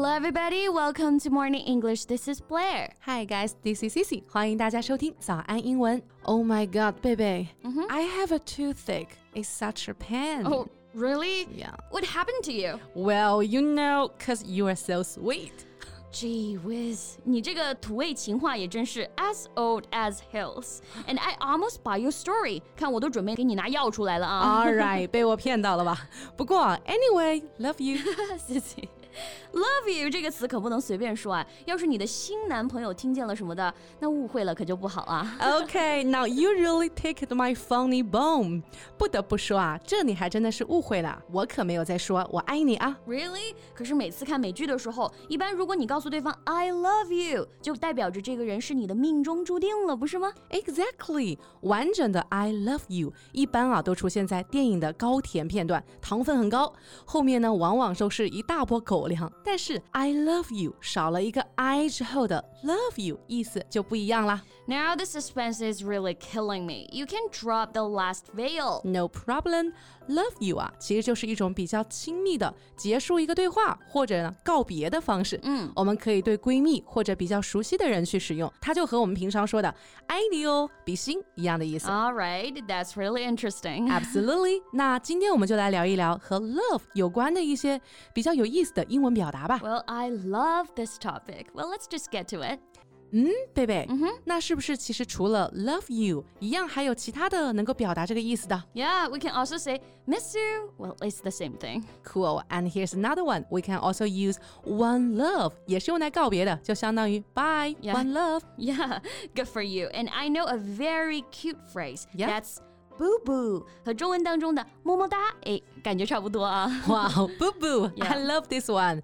Hello, everybody. Welcome to Morning English. This is Blair. Hi guys, this is Cici. 欢迎大家收听早安英文。Oh my god, baby, I have a toothache. It's such a pain. Oh, really? Yeah. What happened to you? Well, you know, cause you are so sweet. Gee whiz, 你这个土味情话也真是 as old as hills. And I almost bought your story. 看我都准备给你拿药出来了啊。 All right，被我骗到了吧？不过，anyway, love you. 谢谢。 Love you 这个词可不能随便说啊，要是你的新男朋友听见了什么的，那误会了可就不好啊。Okay, now you really take my funny bone. 不得不说啊，这你还真的是误会了，我可没有在说我爱你啊。Really？可是每次看美剧的时候，一般如果你告诉对方 I love you，就代表着这个人是你的命中注定了，不是吗？Exactly，完整的 I love you 一般啊都出现在电影的高甜片段，糖分很高，后面呢往往都是一大波狗粮。但是 I love you 少了一个 I 之后的 love you 意思就不一样啦。Now the suspense is really killing me. You can drop the last veil. No problem. Love you 啊，其实就是一种比较亲密的结束一个对话或者呢告别的方式。嗯，我们可以对闺蜜或者比较熟悉的人去使用，它就和我们平常说的爱你哦，比心一样的意思。 All right, that's really interesting. Absolutely。那今天我们就来聊一聊和 love 有关的一些比较有意思的英文表达吧。 Well, I love this topic. Well, let's just get to it. 嗯，贝贝，嗯哼，那是不是其实除了 love you 一样，还有其他的能够表达这个意思的 Yeah, we can also say miss you. Well, it's the same thing. ？Cool. And here's another one. We can also use one love，也是用来告别的，就相当于 bye Yeah. one love。 Yeah, good for you. And I know a very cute phrase. Yeah. That's boo boo. 和中文当中的么么哒，哎，感觉差不多啊。 Wow, boo boo. Yeah. I love this one.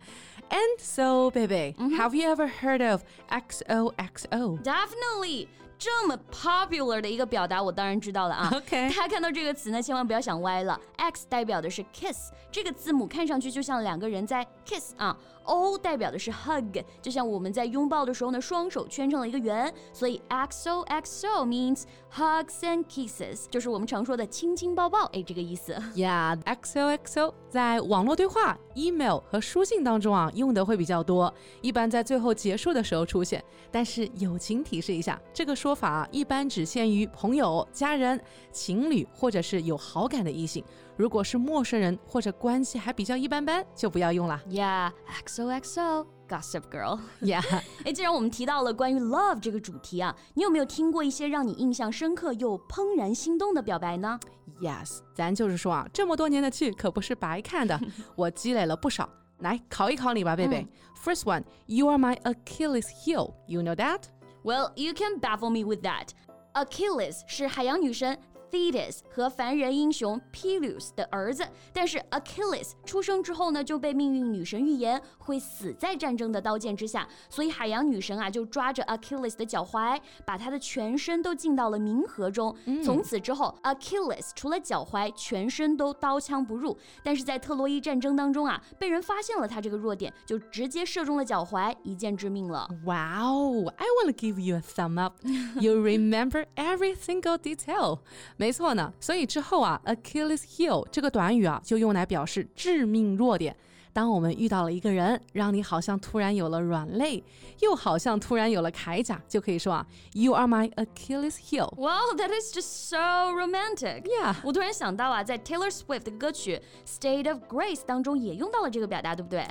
And so, baby, have you ever heard of XOXO? Definitely，这么 popular 的一个表达，我当然知道了啊。 OK 大家看到这个词呢，千万不要想歪了。X 代表的是 kiss，这个字母看上去就像两个人在 kiss 啊。 O 代表的是 hug，就像我们在拥抱的时候呢，双手圈成了一个圆。所以 XOXO means hugs and kisses，就是我们常说的亲亲抱抱，哎，这个意思。Yeah, XOXO 在网络对话、email 和书信当中啊用的会比较多，一般在最后结束的时候出现。但是友情提示一下，这个说法啊一般只限于朋友、家人、情侣或者是有好感的异性。如果是陌生人或者关系还比较一般般，就不要用了。Yeah, XOXO。Gossip Girl，Yeah. 哎，既然我们提到了关于 love 这个主题啊，你有没有听过一些让你印象深刻又怦然心动的表白呢？Yes，咱就是说啊，这么多年的剧可不是白看的，我积累了不少。来考一考你吧，贝贝。First one, you are my Achilles heel. You know that? Well, you can baffle me with that. Achilles 是海洋女神 Thetis 和凡人英雄 Peleus 的儿子，但是 Achilles 出生之后呢，就被命运女神预言会死在战争的刀剑之下，所以海洋女神啊就抓着 Achilles 的脚踝，把他的全身都浸到了冥河中。从此之后，Achilles 除了脚踝，全身都刀枪不入。但是在特洛伊战争当中啊，被人发现了他这个弱点，就直接射中了脚踝，一箭致命了。Wow, I want to give you a thumb up. You remember every single detail. 没错呢，所以之后啊，Achilles heel 这个短语啊，就用来表示致命弱点。当我们遇到了一个人，让你好像突然有了软肋，又好像突然有了铠甲，就可以说啊，You are my Achilles heel. Wow, that is just so romantic. Yeah. 我突然想到啊，在 Taylor Swift 的歌曲《State of Grace》当中也用到了这个表达，对不对？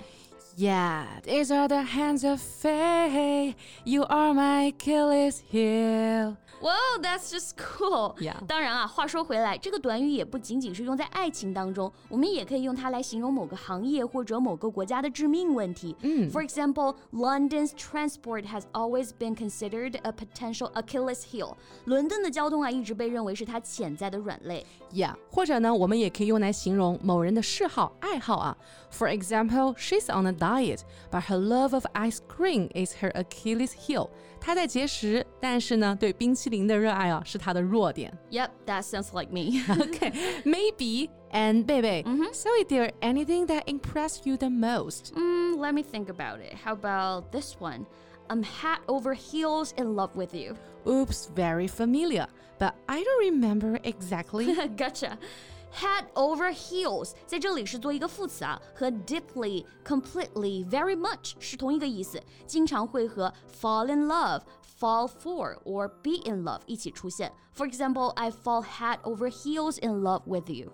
Yeah, these are the hands of fate. You are my Achilles heel. Wow, that's just cool. Yeah. 当然啊，话说回来，这个短语也不仅仅是用在爱情当中，我们也可以用它来形容某个行业或者某个国家的致命问题。嗯，For example, London's transport has always been considered a potential Achilles heel. 伦敦的交通啊，一直被认为是它潜在的软肋。 Yeah，或者呢，我们也可以用来形容某人的嗜好、爱好啊。For example, she's on a diet, but her love of ice cream is her Achilles heel. 她在节食，但是呢，对冰淇淋的热爱啊是她的弱点。 Yep, that sounds like me. Okay, maybe. And baby, so is there anything that impressed you the most? Mm, let me think about it. How about this one? I'm head over heels in love with you. Oops, very familiar, but I don't remember exactly. gotcha. Head over heels 在这里是做一个副词啊，和 deeply、completely、very much 是同一个意思，经常会和 fall in love、fall for or be in love 一起出现。For example, I fall head over heels in love with you.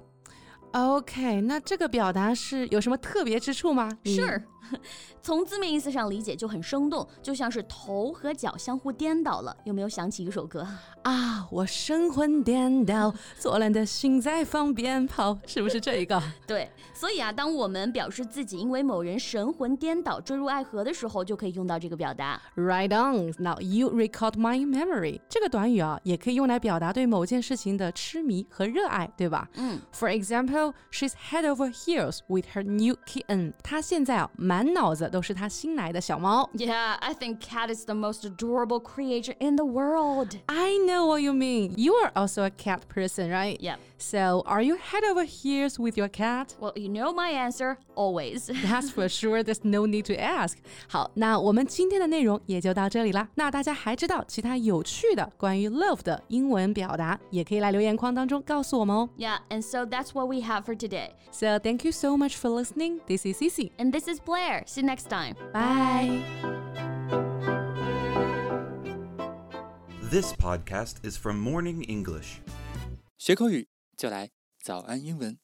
OK，那这个表达是有什么特别之处吗？Sure，从字面意思上理解就很生动，就像是头和脚相互颠倒了。有没有想起一首歌啊？我神魂颠倒，错乱的心在放鞭炮，是不是这一个？对，所以啊，当我们表示自己因为某人神魂颠倒、坠入爱河的时候，就可以用到这个表达。Right on. Now you recalled my memory. 这个短语啊，也可以用来表达对某件事情的痴迷和热爱，对吧？嗯。For example. she's head over heels with her new kitten. 她现在啊，满脑子都是她新来的小猫。Yeah, I think cat is the most adorable creature in the world. I know what you mean. You are also a cat person, right? Yeah. So, are you head over heels with your cat? Well, you know my answer, always. That's for sure. There's no need to ask. 好，那我们今天的内容也就到这里啦。那大家还知道其他有趣的关于 love 的英文表达，也可以来留言框当中告诉我们哦。Yeah, and so that's what we have for today. So thank you so much for listening. This is Cici. And this is Blair. See you next time. Bye. This podcast is from Morning English. 学口语就来早安英文。